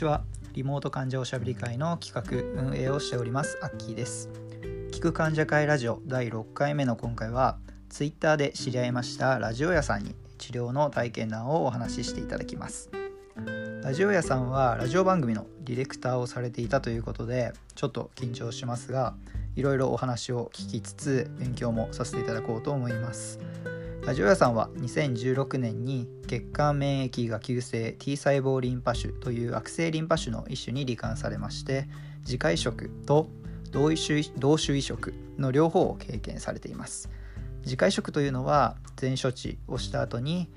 ちは。リモート患者おしゃべり会の企画運営をしておりますアッキーです。聞く患者会ラジオ第6回目の今回はツイッターで知り合いましたラジオ屋さんに治療の体験談をお話ししていただきます。ラジオ屋さんはラジオ番組のディレクターをされていたということでちょっと緊張しますがいろいろお話を聞きつつ勉強もさせていただこうと思います。ラジオ屋さんは2016年に血管免疫が急性 T 細胞リンパ腫という悪性リンパ腫の一種に罹患されまして自家移植と同種同種移植の両方を経験されています。自家移植というのは全処置をした後に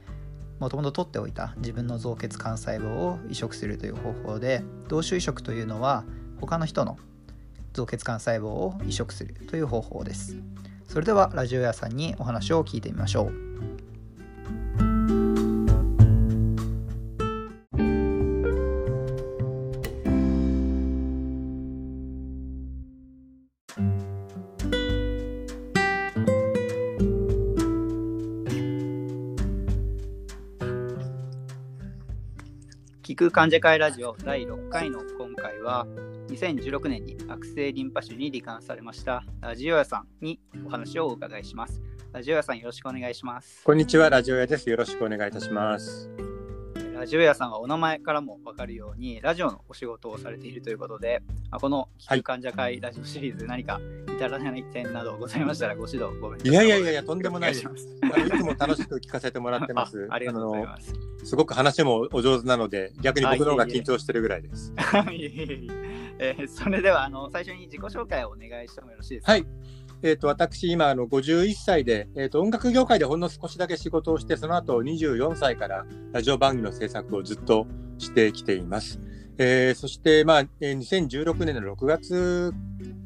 もともと取っておいた自分の造血幹細胞を移植するという方法で同種移植というのは他の人の造血幹細胞を移植するという方法です。それではラジオ屋さんにお話を聞いてみましょう。聞く患者会ラジオ第6回の今回は2016年に悪性リンパ腫に罹患されましたラジオ屋さんにお話をお伺いします。ラジオ屋さんよろしくお願いします。こんにちは、ラジオ屋です。よろしくお願いいたします。ラジオ屋さんはお名前からも分かるようにラジオのお仕事をされているということで、この聞く患者会ラジオシリーズ何か至らない点などございましたらご指導ごめんなさい。いやいやいやいやとんでもないです。いつも楽しく聞かせてもらってます。ありがとうございます。すごく話もお上手なので逆に僕の方が緊張してるぐらいです。いえいえいええー、それではあの最初に自己紹介をお願いしてもよろしいですか？はい。えーと、私、今あの51歳で、えーと、音楽業界でほんの少しだけ仕事をして、その後24歳からラジオ番組の制作をずっとしてきています。えー、そして、まあ、2016年の6月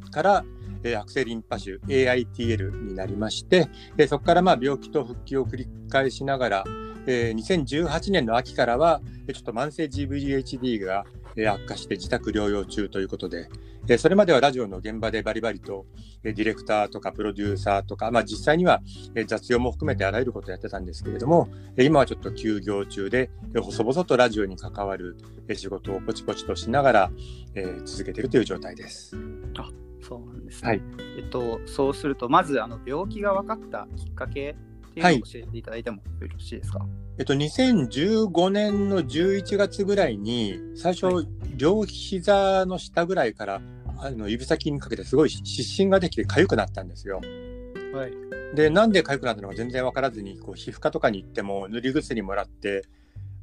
から、えー、悪性リンパ腫 AITL になりまして、えー、そこからまあ病気と復帰を繰り返しながら、えー、2018年の秋からは、ちょっと慢性 GVHD が悪化して自宅療養中ということで、それまではラジオの現場でバリバリとディレクターとかプロデューサーとか、まあ、実際には雑用も含めてあらゆることをやってたんですけれども、今はちょっと休業中で、細々とラジオに関わる仕事をポチポチとしながら、えー、続けているという状態です。あそうなんですね。はい、えっと、そうすると、まずあの病気が分かったきっかけっていうのを教えていただいてもよろしいですか、はい、えっと、2015年の11月ぐらいに、最初、はい、両膝の下ぐらいからあの指先にかけてすごい湿疹ができて痒くなったんですよ。はい、で、なんで痒くなったのか全然分からずに、こう皮膚科とかに行っても塗り薬もらって、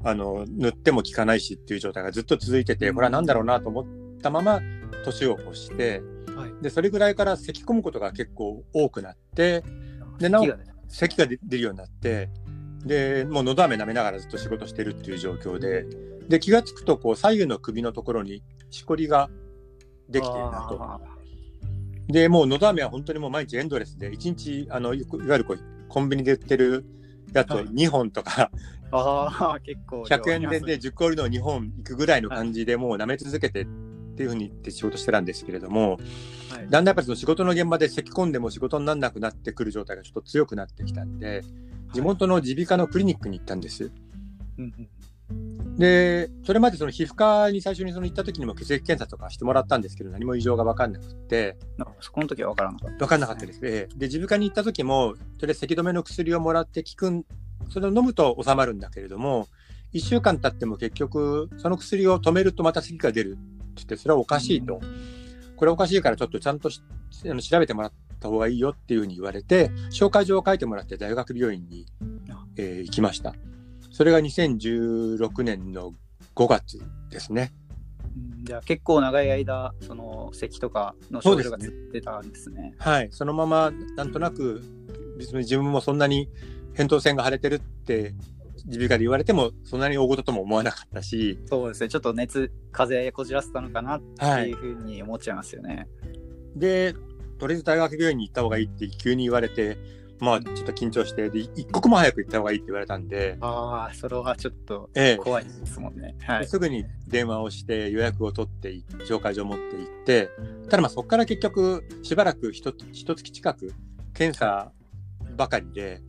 あの塗っても効かないしっていう状態がずっと続いてて、これは何だろうなと思ったまま年を越して、はい、でそれぐらいから咳き込むことが結構多くなってでなお咳が出るようになって、で、もうのど飴舐めながらずっと仕事してるっていう状況で、で、気がつくと、こう、左右の首のところにしこりができているなと。で、もうのど飴は本当にもう毎日エンドレスで、1日、あの、いわゆるこう、コンビニで売ってるやつを2本とか、ああ、結構。100円でで10個売るのを2本いくぐらいの感じでもう舐め続けてっていうふうに言って仕事してたんですけれども、はい、だんだんやっぱりその仕事の現場で咳き込んでも仕事にならなくなってくる状態がちょっと強くなってきたんで、地元の耳鼻科のクリニックに行ったんです。で、それまでその皮膚科に最初にその行った時にも血液検査とかしてもらったんですけど、何も異常が分かんなくて。そこの時は分からなかった。分かんなかったです。で、耳鼻科に行った時も、それ咳止めの薬をもらって効くん、それを飲むと収まるんだけれども、1週間経っても結局、その薬を止めるとまた咳が出るってって、それはおかしいと。これおかしいからちょっとちゃんと調べてもらった方がいいよっていうふうに言われて、紹介状を書いてもらって大学病院に、えー、行きました。それが2016年の5月ですね。じゃあ結構長い間、その咳とかの症状が出たんですね。すね。はい、そのままなんとなく、別に自分もそんなに扁桃腺が腫れてるって耳鼻科で言われてもそんなに大事とも思わなかったし。そうですね。ちょっと熱風邪こじらせたのかなっていうふうに思っちゃいますよね、はい、でとりあえず大学病院に行った方がいいって急に言われてまあちょっと緊張してで一刻も早く行った方がいいって言われたんでああそれはちょっと怖いですもんね、ええ、はい、すぐに電話をして予約を取って紹介状を持って行ってただまあそこから結局しばらくひと月近く検査ばかりで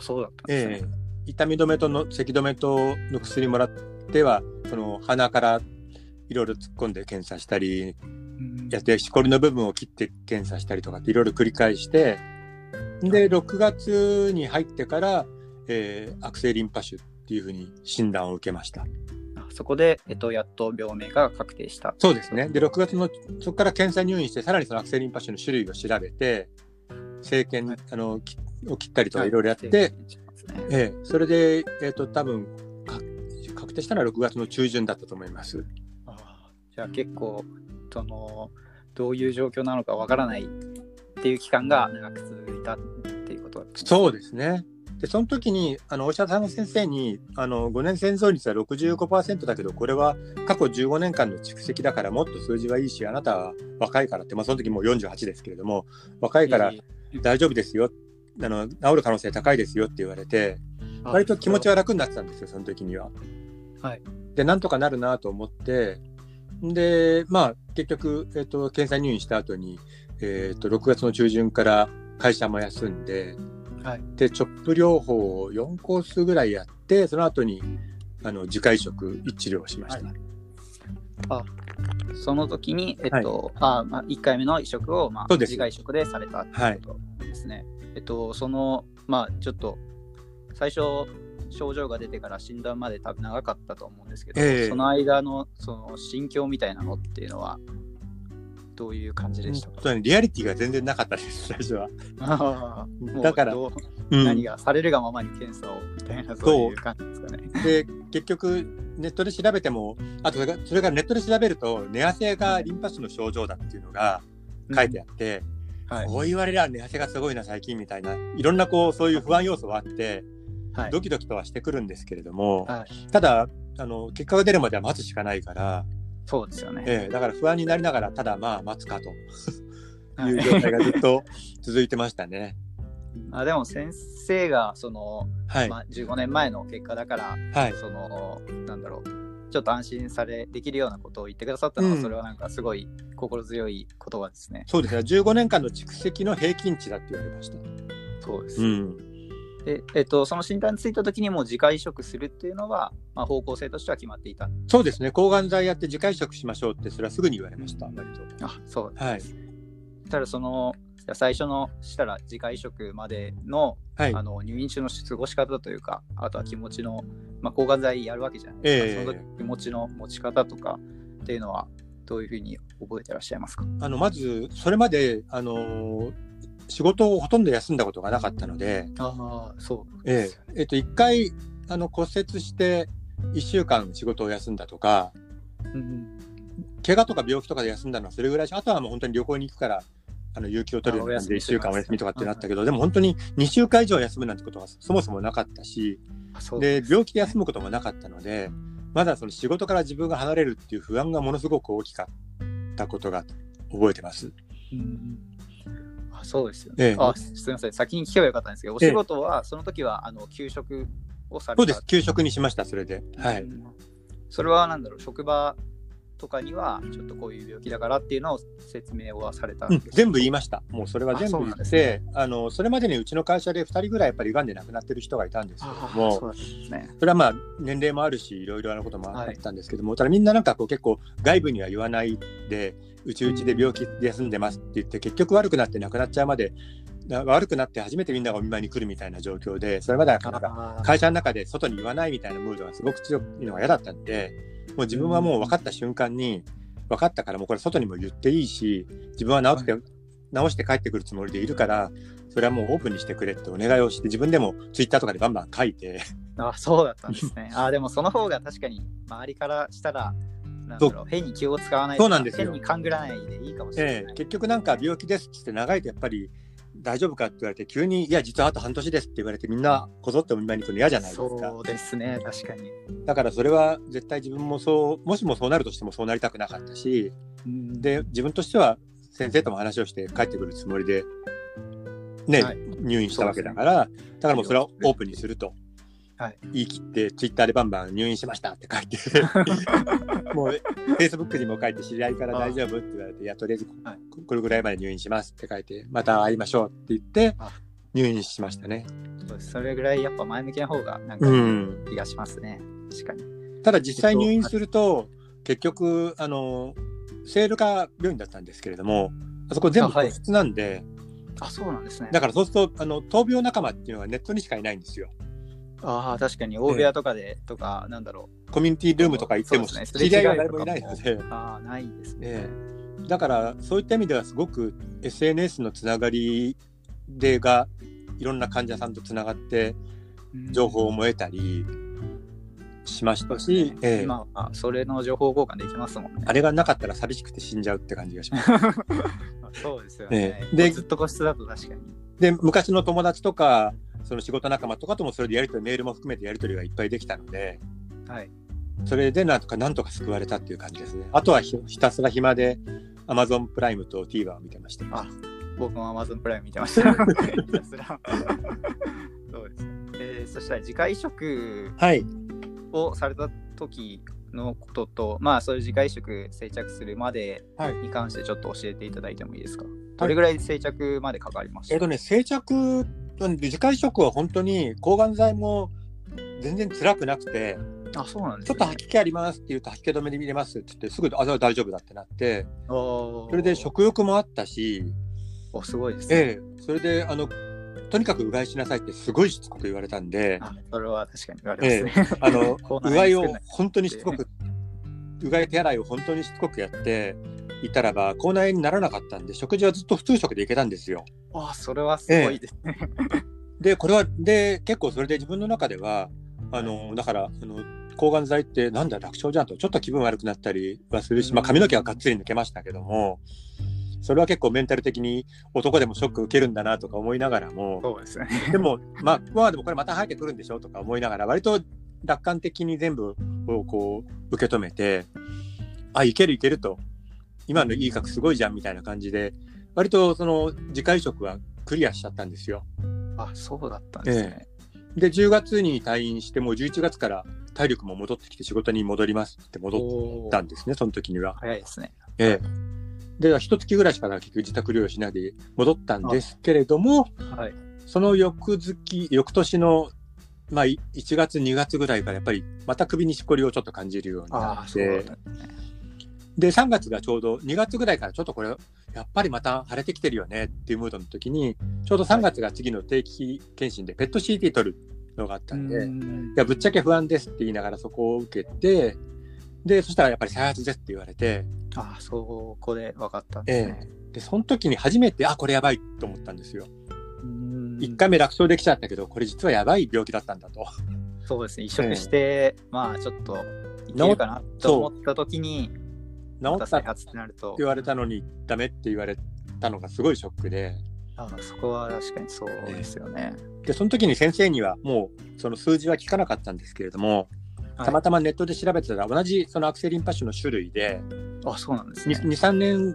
そうだったんですね、え痛み止めとの咳止めとの薬もらってはその鼻からいろいろ突っ込んで検査したり、うん。やって、しこりの部分を切って検査したりとかっていろいろ繰り返して、で、6月に入ってから、えー悪性リンパ腫っていうふうに診断を受けました。あそこで、えっと、やっと病名が確定した。そうですね。で、6月の、そこから検査入院して、さらにその悪性リンパ腫の種類を調べて、生検、はいあの、きを切ったりとかいろいろやって、はいええそれで、えっ、と、多分か確定したのは6月の中旬だったと思います。あーじゃあ結構そのどういう状況なのかわからないっていう期間が長く続いたっていうことそうですね。で、その時に、あの、お医者さんの先生に、あの、5年生存率は65%だけど、これは過去15年間の蓄積だから、もっと数字はいいし、あなたは若いからって、まあ、その時もう48ですけれども、若いから大丈夫ですよ。あの、治る可能性高いですよって言われて、え割と気持ちはは楽になってたんですよ、その時には。はい。で、なんとかなるなと思って、で、まあ、結局、えっ、と、検査入院した後に、えっ、と、6月の中旬から会社も休んで、はい。で、チョップ療法を4コースぐらいやって、その後に、あの、自家移植治療をしました。はい。その時に、えっと、あまあ、1回目の移植を、まあ、自家移植でされたっていうことですね。えっと、その、まあ、ちょっと、最初、症状が出てから診断まで多分長かったと思うんですけど、ええ。その間のその心境みたいなのっていうのは、どういう感じでしたか、本当にリアリティが全然なかったです、最初は。だからどううん何がされるがままに検査をみたいな、そういう感じですかね。で、結局、ネットで調べても、あとそれから、それからネットで調べると、寝汗がリンパ腫の症状だっていうのが書いてあって、はい。こう言われりゃ寝汗がすごいな、最近みたいな、いろんなこう、そういう不安要素はあって、はい。ドキドキとはしてくるんですけれども、はい、ただ、あの、結果が出るまでは待つしかないから、そうですよね。ええだから不安になりながら、ただまあ待つかとはいいう状態がずっと続いてましたね。あでも先生がその、はい。まあ、15年前の結果だから、はい。そのなんだろうちょっと安心されできるようなことを言ってくださったのは、うんそれはなんかすごい心強い言葉ですね。そうですね。15年間の蓄積の平均値だって言われました。そうです。うん。で、えっと、その診断についた時にもう自家移植するっていうのは、まあ、方向性としては決まっていた。そうですね。抗がん剤やって自家移植しましょうって、それはすぐに言われました。割と。あそうはい。ただその最初のしたら自家移植までの,、はい。あの入院中の過ごし方というかあとは気持ちの、まあ、抗がん剤やるわけじゃないですか、ええその時気持ちの持ち方とかっていうのはどういうふうに覚えてらっしゃいますか？あの、まず、それまで、あのー仕事をほとんど休んだことがなかったので、ああそうえええっと、一回、あの、骨折して、一週間仕事を休んだとか、うん怪我とか病気とかで休んだのはそれぐらいし、あとはもう本当に旅行に行くから、あの、有給を取るような感じであお休み一週間お休みとかってなったけど、でも本当に2週間以上休むなんてことはそもそもなかったし、で、病気で休むこともなかったので、まだその仕事から自分が離れるっていう不安がものすごく大きかったことが覚えてます。うんあそうですよね、ええあすみません先に聞けばよかったんですけどお仕事はその時はあの休職をされたそうです。給食にしました、それで。はい。うんそれはなんだろう職場とかにはちょっとこういう病気だからっていうのを説明はされたんうん全部言いました。もうそれは全部言って、なんですねあの、それまでにうちの会社で2人ぐらいやっぱり癌で亡くなってる人がいたんですけどあも、そうですね。それはまあ年齢もあるし、いろいろなこともあったんですけども、ただみんななんかこう結構外部には言わないで、うちうちで病気で休んでますって言って、結局悪くなって亡くなっちゃうまで、な悪くなって初めてみんながお見舞いに来るみたいな状況で、それまでは会社の中で外に言わないみたいなムードがすごく強いのが嫌だったんで、もう自分はもう分かった瞬間に、分かったからもうこれ外にも言っていいし、自分は治って、治して帰ってくるつもりでいるから、それはもうオープンにしてくれってお願いをして、自分でもツイッターとかでバンバン書いて、あそうだったんですね。あでもその方が確かに周りからしたら、変に気を使わないそうなんですよ変に勘ぐらないでいいかもしれない。ええ結局なんか病気ですって長いとやっぱり大丈夫かって言われて、急に、いや、実はあと半年ですって言われて、みんなこぞってお見舞いに来るの嫌じゃないですか。そうですね、確かに。だからそれは絶対自分もそう、もしもそうなるとしてもそうなりたくなかったし、うんで、自分としては先生とも話をして帰ってくるつもりで、ね、はい入院したわけだから、だからもうそれはオープンにすると。はい言い切って、ツイッターでバンバン入院しましたって書いて、もう、フェイスブックにも書いて、知り合いから大丈夫って言われて、いや、とりあえずはいここれぐらいまで入院しますって書いて、また会いましょうって言ってあ、入院しましたね。それぐらいやっぱ前向きな方がなんかうん。気がしますね。確かに。ただ実際入院すると、結局あのセール科病院だったんですけれどもあそこ全部個室なんで、あそうなんですねだからそうするとあの闘病仲間っていうのはネットにしかいないんですよ。ああ確かに。大部屋とかで、とかなんだろコミュニティルームとか行ってもそうですね。知り合いは誰もいないのでう、ああないですね、えだからそういった意味ではすごく SNS のつながりでがいろんな患者さんとつながってうん。情報をも得たりしましたし、ええ。今はそれの情報交換できますもんね。あれがなかったら寂しくて死んじゃうって感じがします。そうですよね。ええ。でずっと個室だと確かに。で昔の友達とかその仕事仲間とかともそれでやり取りメールも含めてやり取りがいっぱいできたのではいそれでなんとかなんとか救われたっていう感じですね。あとはひひたすら暇で Amazon プライムと TVer を見てました。あ僕も Amazon プライム見てました。ひたすらそうですね。えーそしたら次回移植はい。をされた時のことと、まあそういう次回移植定着するまではいに関してちょっと教えていただいてもいいですか？どれぐらい定着までかかりました、えっとね、静着、自家移植は本当に抗がん剤も全然辛くなくて、あ、そうなんですね。ちょっと吐き気ありますって言うと吐き気止めで見れますって言って、すぐ、あ、大丈夫だってなって、それで食欲もあったし、おすごいですね。ええ、それで、あの、とにかくうがいしなさいってすごいしつこく言われたんで、あそれは確かに言われますね。あの、口うがいを本当にしつこく、うがい手洗いを本当にしつこくやっていたらば、口内炎にならなかったんで、食事はずっと普通食でいけたんですよ。あ、それはすごいですね。で、これは、で、結構それで自分の中では、あの、だから、あの、抗がん剤ってなんだ楽勝じゃんと、ちょっと気分悪くなったりはするし、まあ髪の毛はがっつり抜けましたけども、それは結構メンタル的に男でもショック受けるんだなとか思いながらも、そうですね。でも、まあ、まあでもこれまた生えてくるんでしょとか思いながら、割と楽観的に全部をこう受け止めて、あ、いけるいけると、今のいい角すごいじゃんみたいな感じで、割とその次回移植はクリアしちゃったんですよ。あ、そうだったんですね。で、10月に退院して、もう11月から体力も戻ってきて仕事に戻りますって戻ったんですね、その時には。早いですね。ええ。で、一月ぐらいしか結局自宅療養しないで戻ったんですけれども、はい。その翌月、翌年の、まあ、い1月、2月ぐらいからやっぱりまた首にしこりをちょっと感じるようにあなあ、ってね。で、3月がちょうど、2月ぐらいからちょっとこれ、やっぱりまた腫れてきてるよねっていうムードの時に、ちょうど3月が次の定期検診でペット CT 取るのがあったんで、いうんや、ぶっちゃけ不安ですって言いながらそこを受けて、で、そしたらやっぱり再発ですって言われて、あそこで分かったんですね。で、その時に初めて、あ、これやばいと思ったんですよ。うん1回目楽勝できちゃったけど、これ実はやばい病気だったんだと。そうですね。移植して、まあちょっといけるかなと思った時に、治ったってなると、言われたのにダメって言われたのがすごいショックで、あそこは確かにそうですよね。で、その時に先生にはもうその数字は聞かなかったんですけれども、はいたまたまネットで調べてたら同じそのアクセリンパ種の種類で、あ、そうなんです2、ね。3年、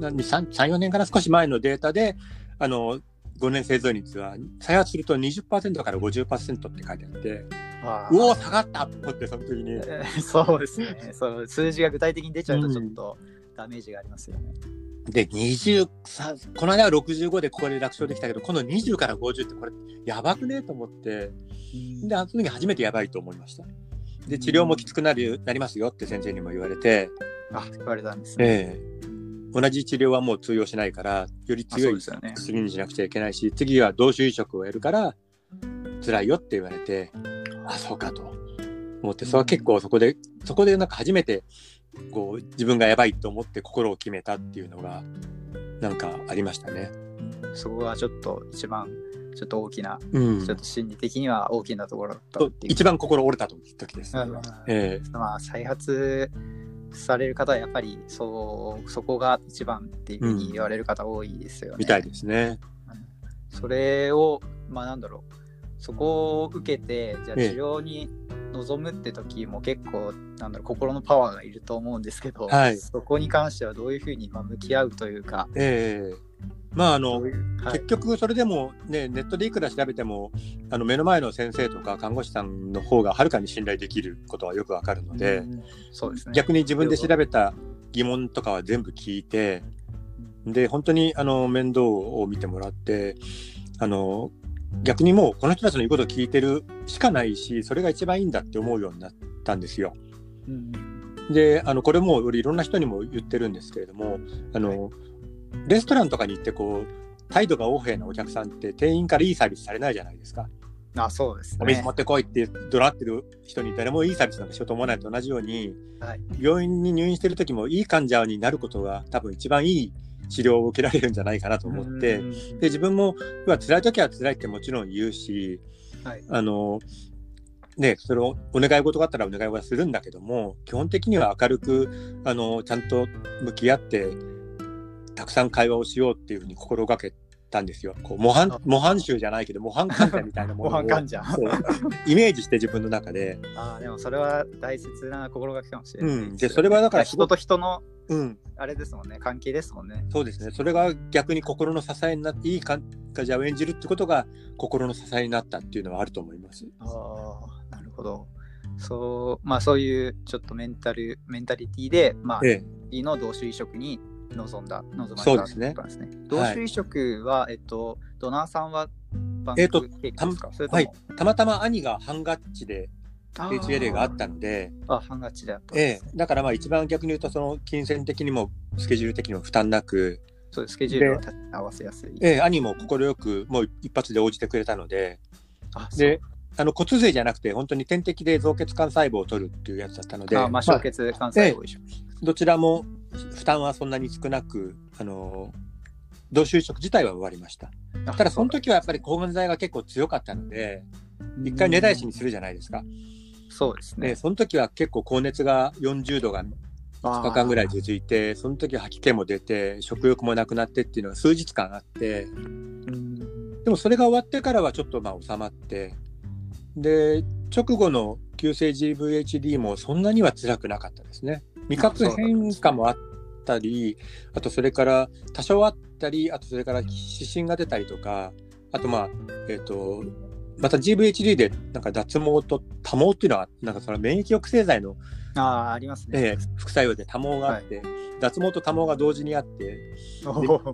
な2 3、3 4年から少し前のデータで、あの、5年生存率は再発すると20%から50%って書いてあって、うおー下がったと思って、その時に。え ーそうですね。その数字が具体的に出ちゃうとちょっとダメージがありますよね。で、20さ、この間は65でここで楽勝できたけど、この20から50ってこれ、やばくねと思って、で、あの時初めてやばいと思いました。で、治療もきつくなる、なりますよって先生にも言われて、あ、言われたんですね。ええ同じ治療はもう通用しないから、よりあ強いそうですよね薬にしなくちゃいけないし、次は同種移植をやるから、辛いよって言われて、あ、そうかと思って、それは結構そこで、そこでなんか初めて、こう、自分がやばいと思って心を決めたっていうのが、なんかありましたね。そこがちょっと一番ちょっと大きな、うんちょっと心理的には大きなところだったとっていう。一番心折れた時です。うんえまあ再発される方はやっぱりそうそこが一番っていうふうに言われる方多いですよね。えみたいですね。それをまあなんだろうそこを受けてじゃあ治え。え療に臨むって時も結構なんだろう心のパワーがいると思うんですけど、はい。そこに関してはどういうふうにまあ向き合うというか、ええ。まああのはい。結局それでもねネットでいくら調べてもあの目の前の先生とか看護師さんの方がはるかに信頼できることはよくわかるので、うんそうですね。逆に自分で調べた疑問とかは全部聞いてで本当にあの面倒を見てもらってあの逆にもうこの人たちの言うことを聞いてるしかないしそれが一番いいんだって思うようになったんですよ。うんで、あの、これも俺いろんな人にも言ってるんですけれども、あの、レストランとかに行ってこう、態度が横柄なお客さんって店員からいいサービスされないじゃないですか。あ、そうですね。お水持ってこいって怒鳴ってる人に誰もいいサービスなんかしようと思わないと同じように、はい。病院に入院してる時もいい患者になることが多分一番いい治療を受けられるんじゃないかなと思って、うんで、自分も、辛い時は辛いってもちろん言うし、はい。あの、ね、それをお願い事があったらお願い事はするんだけども、基本的には明るく、あの、ちゃんと向き合って、たくさん会話をしようっていうふうに心がけたんですよ。こう模範あ、模範集じゃないけど、模範患者みたいなも模のを範患者。イメージして自分の中で。ああ、でもそれは大切な心がけかもしれないすね、うんでそれはだから人と人の、うん、あれですもんね、関係ですもんね。そうですね。それが逆に心の支えになって、いい患者を演じるってことが心の支えになったっていうのはあると思います。ああ、なるほど。そう、まあそういうちょっとメンタル、メンタリティで、まあ、ええ、いいの同種移植に臨んだ、臨まれたそうですね。ね。同種移植は、えっと、ドナーさんはえっと経験ですか、それとも、はい。たまたま兄がハンガッチで HLA があったので、あ、半勝ちであったんえですね、え、だからまあ一番逆に言うと、その金銭的にもスケジュール的にも負担なく、そうです、スケジュールを合わせやすい。ええ、兄も快くもう一発で応じてくれたので、あ、で、あの骨髄じゃなくて、本当に点滴で増血幹細胞を取るっていうやつだったので、あ、まあ、小血幹細胞を一緒に。どちらも負担はそんなに少なく、あの、同種移植自体は終わりました。あただその時はやっぱり抗がん剤が結構強かったので、一回根絶やしにするじゃないですか。そうですね。で、その時は結構高熱が40度が2日間ぐらい続いて、その時吐き気も出て、食欲もなくなってっていうのが数日間あって、うんでもそれが終わってからはちょっとまあ収まって、で、直後の急性 GVHD もそんなには辛くなかったですね。味覚変化もあったり、あとそれから多少あったり、あとそれから湿疹が出たりとか、あとまあ、えっ、と、また GVHD でなんか脱毛と多毛っていうのは、なんかその免疫抑制剤の、ああ、ありますね。えー副作用で多毛があって、脱毛と多毛が同時にあって、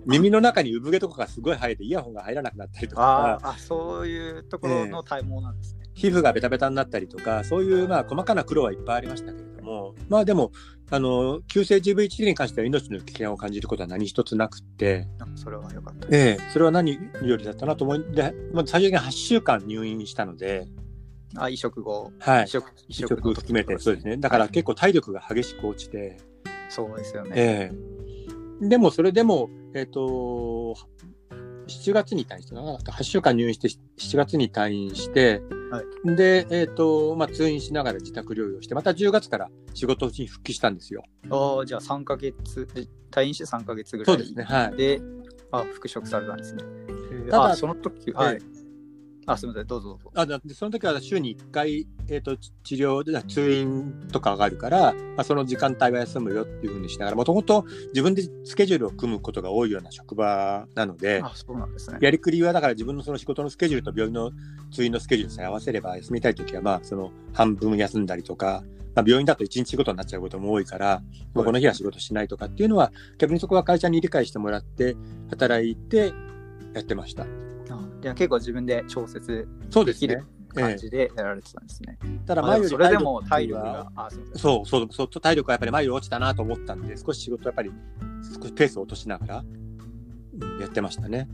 耳の中に産毛とかがすごい生えてイヤホンが入らなくなったりとか、あ、そういうところの体毛なんですね。皮膚がベタベタになったりとか、そういうまあ細かな苦労はいっぱいありましたけれども、まあでも、あの、急性 GVHD に関しては命の危険を感じることは何一つなくって、あそれは良かったです。ええそれは何よりだったなと思い、で、まあ、最終的に8週間入院したので、あ、移植後。はい移。植、移移植を決めて、そうですね。だだから結構体力が激しく落ちて、そうですよね。ええでもそれでも、えっ、と、7月に退院して、8週間入院して、7月に退院して、はで、えっ、と、まあ、通院しながら自宅療養して、また10月から仕事に復帰したんですよ。ああ、じゃあ3ヶ月、え退院して3ヶ月ぐらいそうですね。はい。で、あ、復職されたんですね。ただあ、その時、はいえ。あ、すみません、どうぞどうぞ。あでその時は週に1回、えー、とち治療で通院とかがあるから、まあ、その時間帯は休むよっていうふうにしながらもともと自分でスケジュールを組むことが多いような職場なのであ、そうなんですね。やりくりはだから自分のその仕事のスケジュールと病院の通院のスケジュールさえ合わせれば休みたい時はまあその半分休んだりとか、まあ、病院だと1日仕事になっちゃうことも多いから、もうこの日は仕事しないとかっていうのは逆にそこは会社に理解してもらって働いてやってました。あじゃあ結構自分で調節できる。感じでやられてたんですね。ただまあでも前よりそれでも体力はが。そうそうそう、体力がやっぱり前より落ちたなと思ったんで、少し仕事やっぱり少しペースを落としながら、うんやってましたね。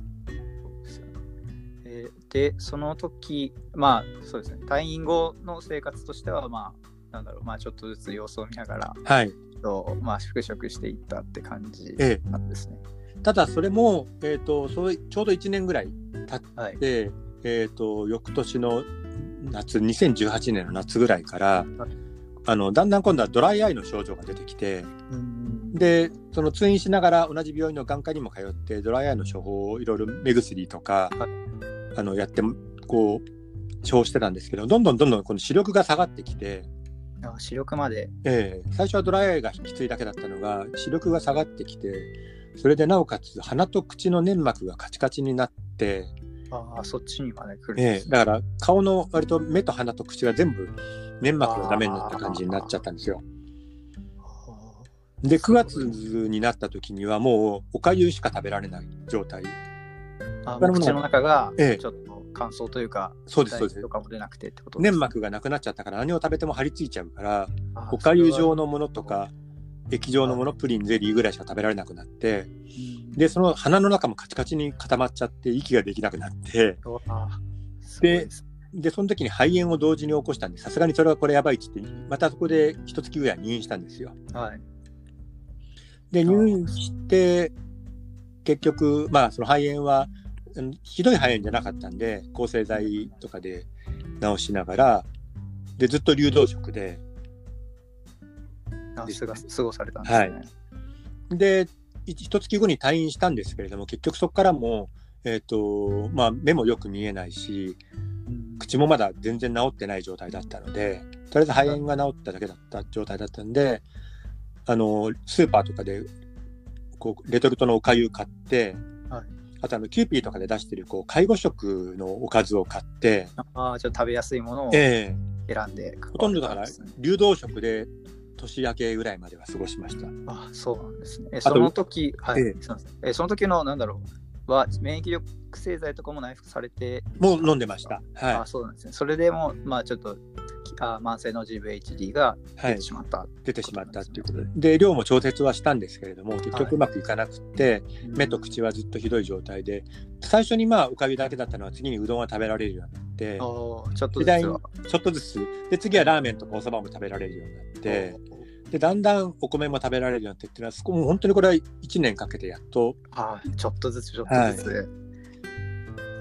でその時、まあ、そうですね、退院後の生活としては、まあ、なんだろう、まあ、ちょっとずつ様子を見ながら、はい。とまあ、復職していったって感じえなんですね。え、ただそれも、えっ、と、それちょうど1年ぐらい経っはい。て、えっ、と、翌年の夏、2018年の夏ぐらいからはい、あの、だんだん今度はドライアイの症状が出てきて、うん。で、その通院しながら同じ病院の眼科にも通って、ドライアイの処方をいろいろ目薬とか、はい。あの、やって、こう、処方してたんですけど、どんどんどんどんこの視力が下がってきて、あ視力まで、ええ。最初はドライアイがきついだけだったのが、視力が下がってきて、それでなおかつ鼻と口の粘膜がカチカチになって、ああ、そっちにまで来るんええですね。だから顔の割と目と鼻と口が全部粘膜がダメになった感じになっちゃったんですよ。あで、9月になった時にはもうおかゆしか食べられない状態。あ口の中がええちょっと乾燥というか、そうです、そうですと。かも出なくてって粘膜がなくなっちゃったから何を食べても張り付いちゃうから、あおかゆ状のものとか、液状のもの、プリン、ゼリーぐらいしか食べられなくなって、うん。で、その鼻の中もカチカチに固まっちゃって、息ができなくなって、ですで、その時に肺炎を同時に起こしたんで、さすがにそれはこれやばいっつって、またそこで一月ぐらい入院したんですよ。はい。で、入院して、結局、まあ、その肺炎は、うんひどい肺炎じゃなかったんで、抗生剤とかで治しながら、で、ずっと流動食で、あすが過ごされたんですね。はい。で、一一月後に退院したんですけれども、結局そこからも、えっ、と、まあ、目もよく見えないし、うん。口もまだ全然治ってない状態だったので、とりあえず肺炎が治っただけだった状態だったんで、あの、スーパーとかで、こう、レトルトのおかゆ買って、はい。あとあの、キューピーとかで出してる、こう、介護食のおかずを買って、ああ、ちょっと食べやすいものをええ。選んで、ほとんどだから流動食で年明けぐらいまでは過ごしました。あそうなんですね。その時、はい、えその時の、なんだろう、は、免疫力製剤とかも内服されて、もう飲んでました。はあそうなんですね。それでも、まあちょっと、きあ慢性の GVHD がい。はい出て。しまった。出てしまったっていうことで。で、量も調節はしたんですけれども、結局うまくいかなくって、目と口はずっとひどい状態で、最初にまあ、おかゆだけだったのは、次にうどんは食べられるようになって、ちょっとずつ。ちょっとずつ、で、次はラーメンとかお蕎麦も食べられるようになって、で、だんだんお米も食べられるようになってっていうのは、そこも本当にこれは1年かけてやっと、あーちょっとずつ、ちょっとずつ。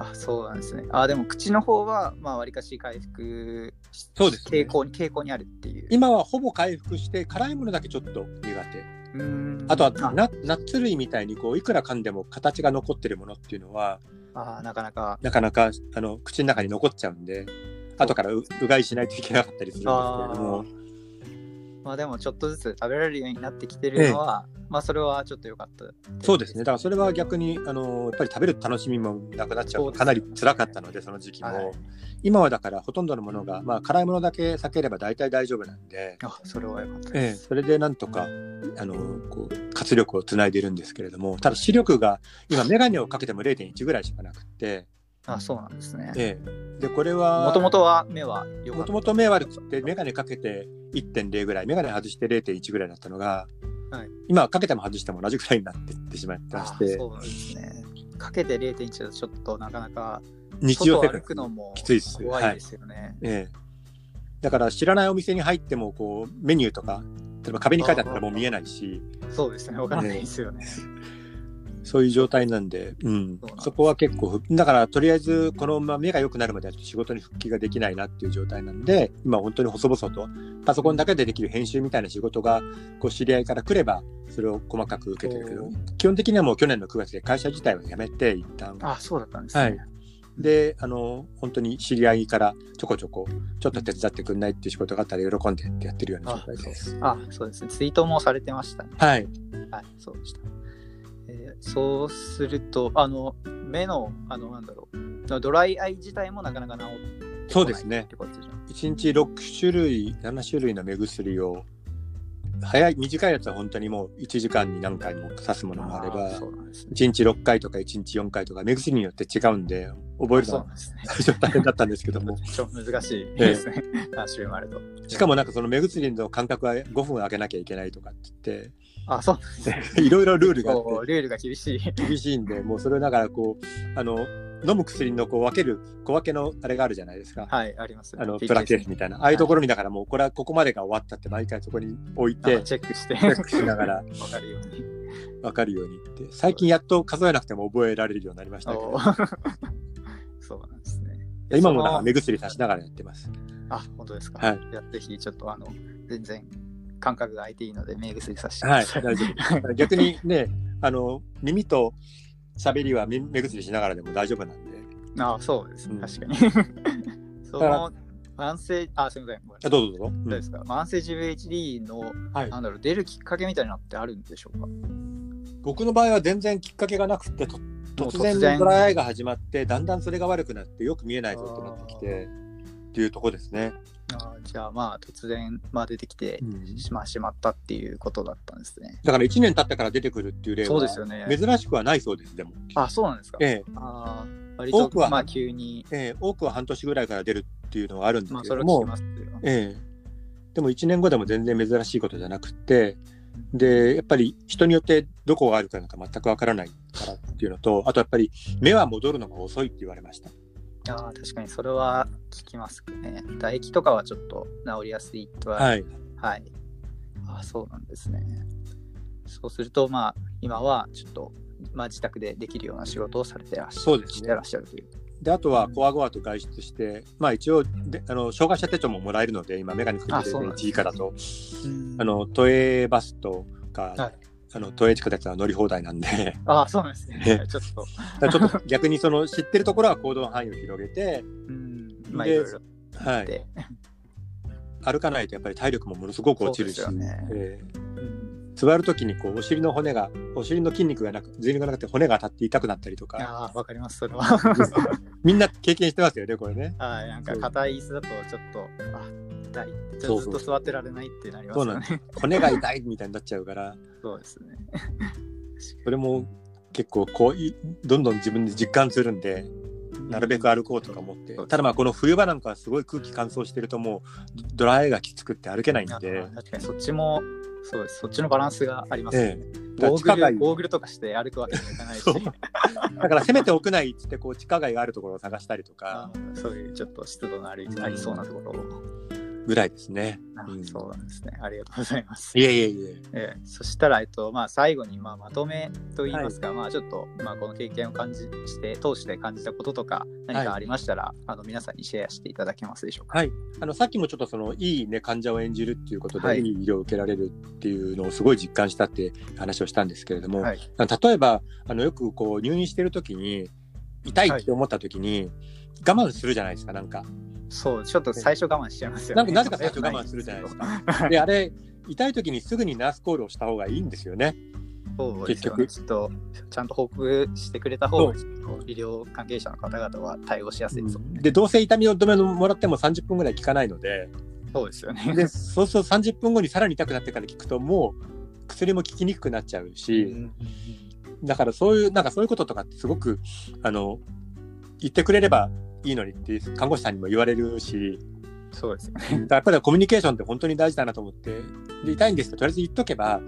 あそうなんですね。あでも口の方は、まあ、わりかし回復しそうですね傾向に、傾向にあるっていう。今はほぼ回復して、辛いものだけちょっと苦手。うーんあとはあナナッツ類みたいにこういくら噛んでも形が残ってるものっていうのはあーなかなか。なかなかあの口の中に残っちゃうんで後からううがいしないといけなかったりするんですけれどもまあでもちょっとずつ食べられるようになってきてるのは、まあそれはちょっと良かった。そうですね。だからそれは逆にあのやっぱり食べる楽しみもなくなっちゃう。かなり辛かったのでその時期も、はい。今はだからほとんどのものが、まあ、辛いものだけ避ければ大体大丈夫なんで、あそれは良かったええ、です。それでなんとかあのこう活力をつないでいるんですけれどもただ視力が今眼鏡をかけても0.1ぐらいしかなくって、あそうなんですね。ええ、でこれはもともとは目は。もともと目悪くて、眼鏡かけて1.0ぐらい、眼鏡外して0.1ぐらいだったのが、はい今かけても外しても同じぐらいになってってしまってまあして、そうですね。かけて0.1だとちょっとなかなか日常生活のもきついです怖いですよね。ええ。だから知らないお店に入っても、こう、メニューとか、例えば壁に書いてあったらもう見えないし、そうですね。わからないですよね。そういう状態なんで、うんそんそこは結構ふ、だからとりあえず、このまま目が良くなるまでは仕事に復帰ができないなっていう状態なんで、今本当に細々と、パソコンだけでできる編集みたいな仕事が、こう、知り合いから来れば、それを細かく受けてるけどお、基本的にはもう去年の9月で会社自体は辞めて、一旦。あそうだったんですね。はいで、あの、本当に知り合いからちょこちょこ、ちょっと手伝ってくんないっていう仕事があったら喜んでってやってるような状あそう態です。あそうですね。ツイートもされてましたね。はい。はい、そうそうすると、あの、目の、あの、なんだろう、ドライアイ自体もなかなか治ってそうですねってことじゃん。1日6種類、7種類の目薬を、早い、短いやつは本当にもう1時間に何回も刺すものもあれば、ね。1日6回とか1日4回とか、目薬によって違うんで、覚えるのはね。最初大変だったんですけども、ちょっと難しいですね。何種類もあると。しかもなんかその目薬の間隔は5分空けなきゃいけないとかってあ、そう言って、いろいろルールがあってルールが厳しい。厳しいんで、もうそれをだからこう、あの、飲む薬のこう分ける、小分けのあれがあるじゃないですか。はい、あります、あの、プラケースみたいな。ああいうところにだからもう、これはここまでが終わったって毎回そこに置いあて、チェックして、チェックしながらわかるように。分かるようにって。最近やっと数えなくても覚えられるようになりましたけど そうなんですね。今もだからその目薬さしながらやってます。あ、本当ですか。はいやぜひ、ちょっとあの、全然感覚が空いていいので、目薬させてくはい。大丈夫。逆にね、あの、耳と喋りは目目薬しながらでも大丈夫なんで。あそうですね、うん確かに。その、慢性、あ、すみません。ごめんどうぞどうぞ。どうですか？慢性 GVHD の、はいなんだろう、出るきっかけみたいなのってあるんでしょうか？僕の場合は全然きっかけがなくて、突然ドライアイが始まって、だんだんそれが悪くなって、よく見えないぞってなってきて、っていうとこですね。あじゃあ、まあ、突然、まあ、出てきてしましまったっていうことだったんですね。だから1年経ってから出てくるっていう例は、そうですよね。珍しくはないそうです、でも。あ、そうなんですか。ええ、あ割多くはとまあ急に、えー多くは半年ぐらいから出るっていうのはあるんですまあけれども、ますよ。ええでも1年後でも全然珍しいことじゃなくって、で、やっぱり人によってどこがあるかなんか全くわからないからっていうのと、あとやっぱり目は戻るのが遅いって言われました。ああ、確かにそれは聞きますね。唾液とかはちょっと治りやすいとは。。はいい。はい。ああ、そうなんですね。そうすると、まあ、今はちょっと、まあ、自宅でできるような仕事をされてらっしゃる。そうですねしてらっしゃるという。で、あとはコアゴアと外出して、まあ一応で、あの、障害者手帳ももらえるので、今、メガネかあけてるそうなんですね1位からと、うんあの、都営バスとか、はいあの、都営地下鉄は乗り放題なんで、ああ、そうなんですね。ねちょっと、ちょっと逆にその知ってるところは行動範囲を広げて、うん、まあ、でいろいろ。はい、で、歩かないとやっぱり体力もものすごく落ちるし、ね。ええ。うん座るときにこうお尻の骨が、お尻の筋肉がなく、頭肉がなくて骨が当たって痛くなったりとか、ああ、わかります、それは。みんな経験してますよね、これね。はい、なんか硬い椅子だとちょっと、あ、痛い。ずっと座ってられないってなりますよね。骨が痛いみたいになっちゃうから、そうですね。それも結構こうい、どんどん自分で実感するんで、なるべく歩こうとか思ってそう。ですただまあこの冬場なんかはすごい空気乾燥してるともうドライがきつくって歩けないんあで、確かにそっちも、そうです。そっちのバランスがありますね。だからゴーグル、ゴーグルとかして歩くわけにはいかないしだからせめて屋内っつってこう地下街があるところを探したりとかあそういうちょっと湿度のありありそうなところを。ぐらいですね。あうんそうなんですね。ありがとうございます。いえいえいえ。ええそしたら、えっとまあ、最後に、まあ、まとめといいますか、まあ、ちょっと、まあ、この経験を感じして通して感じたこととか何かありましたら、あの皆さんにシェアしていただけますでしょうか？はい、あのさっきもちょっとそのいい、ね、患者を演じるっていうことで、はいい、い医療を受けられるっていうのをすごい実感したって話をしたんですけれども、はい例えばあのよくこう入院してる時に痛いって思った時に、我慢するじゃないですかなんかそう、ちょっと最初我慢しちゃいますよね。なんかなぜか最初我慢するじゃないですか。であれ痛い時にすぐにナースコールをした方がいいんですよね。そう。結ちょっと、ちゃんと報告してくれた方が、医療関係者の方々は対応しやすいですもんね。でどうせ痛み止めをもらっても30分ぐらい効かないのでそうですよね。でそうすると30分後にさらに痛くなってから効くともう薬も効きにくくなっちゃうし。うんだからそういう、なんかそういうこととかってすごく、あの、言ってくれればいいのにって看護師さんにも言われるし、そうですよね。だからやっぱりコミュニケーションって本当に大事だなと思って、で、痛いんですととりあえず言っとけば、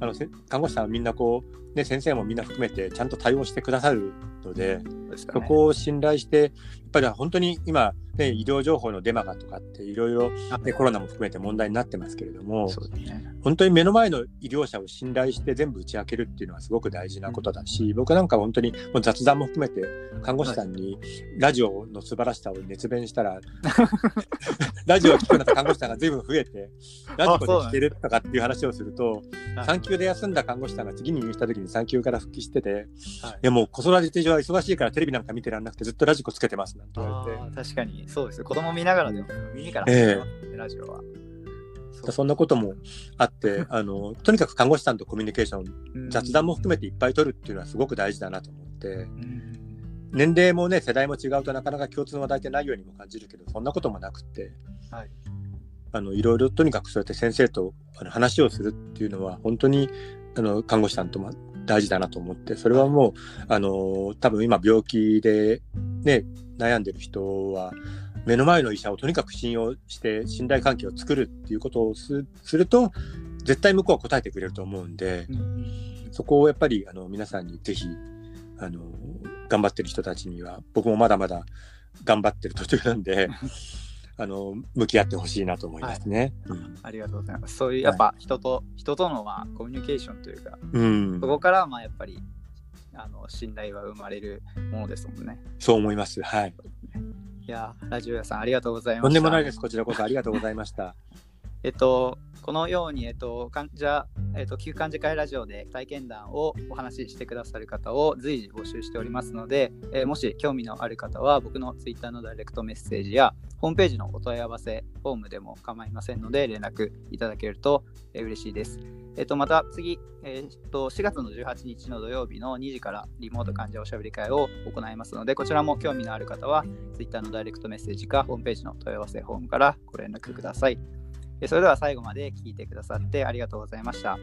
あの、せ看護師さんはみんなこう、ね、先生もみんな含めてちゃんと対応してくださるので、そうですよね。そこを信頼して、やっぱり本当に今、ね、医療情報のデマがとかっていろいろ、ね、コロナも含めて問題になってますけれども、ね。本当に目の前の医療者を信頼して全部打ち明けるっていうのはすごく大事なことだし、僕なんかは本当にもう雑談も含めて看護師さんにラジオの素晴らしさを熱弁したら、ラジオを聞くようになった看護師さんが随分増えて、ラジコで聞けるとかっていう話をすると、産休で休んだ看護師さんが次に入院した時に産休から復帰してて、はい。いやもう子育て上は忙しいからテレビなんか見てらんなくてずっとラジコつけてますなんて言われて。確かに、そうです。子供見ながらでも耳からええ。入ってますねラジオは。そんなこともあって、あの、とにかく看護師さんとコミュニケーション、うん。雑談も含めていっぱい取るっていうのはすごく大事だなと思って、うん。年齢もね、世代も違うとなかなか共通の話題ってないようにも感じるけど、そんなこともなくって、はい。あの、いろいろとにかくそうやって先生とあの話をするっていうのは、本当に、あの、看護師さんとも大事だなと思って、それはもう、あの、多分今病気でね、悩んでる人は、目の前の医者をとにかく信用して信頼関係を作るっていうことをすすると、絶対向こうは答えてくれると思うんで、うんそこをやっぱりあの皆さんにぜひあの頑張ってる人たちには僕もまだまだ頑張ってる途中なんで あの向き合ってほしいなと思いますね。ありがとうございます。そういう、やっぱ人と、人とのまあコミュニケーションというか、うん、そこからまあやっぱり、あの信頼は生まれるものですもんね。そう思います。はい。いやー、ラジオ屋さんありがとうございました。とんでもないです。こちらこそありがとうございました。えっと、このように、えっと、患者、えっと、旧患者会ラジオで体験談をお話ししてくださる方を随時募集しておりますので、えーもし興味のある方は、僕の Twitter のダイレクトメッセージや、ホームページのお問い合わせフォームでも構いませんので、連絡いただけると、えー嬉しいです。えっと、また次、えっと、4月の18日の土曜日の2時からリモート患者おしゃべり会を行いますので、こちらも興味のある方は、Twitter のダイレクトメッセージか、ホームページの問い合わせフォームからご連絡ください。それでは最後まで聞いてくださってありがとうございました。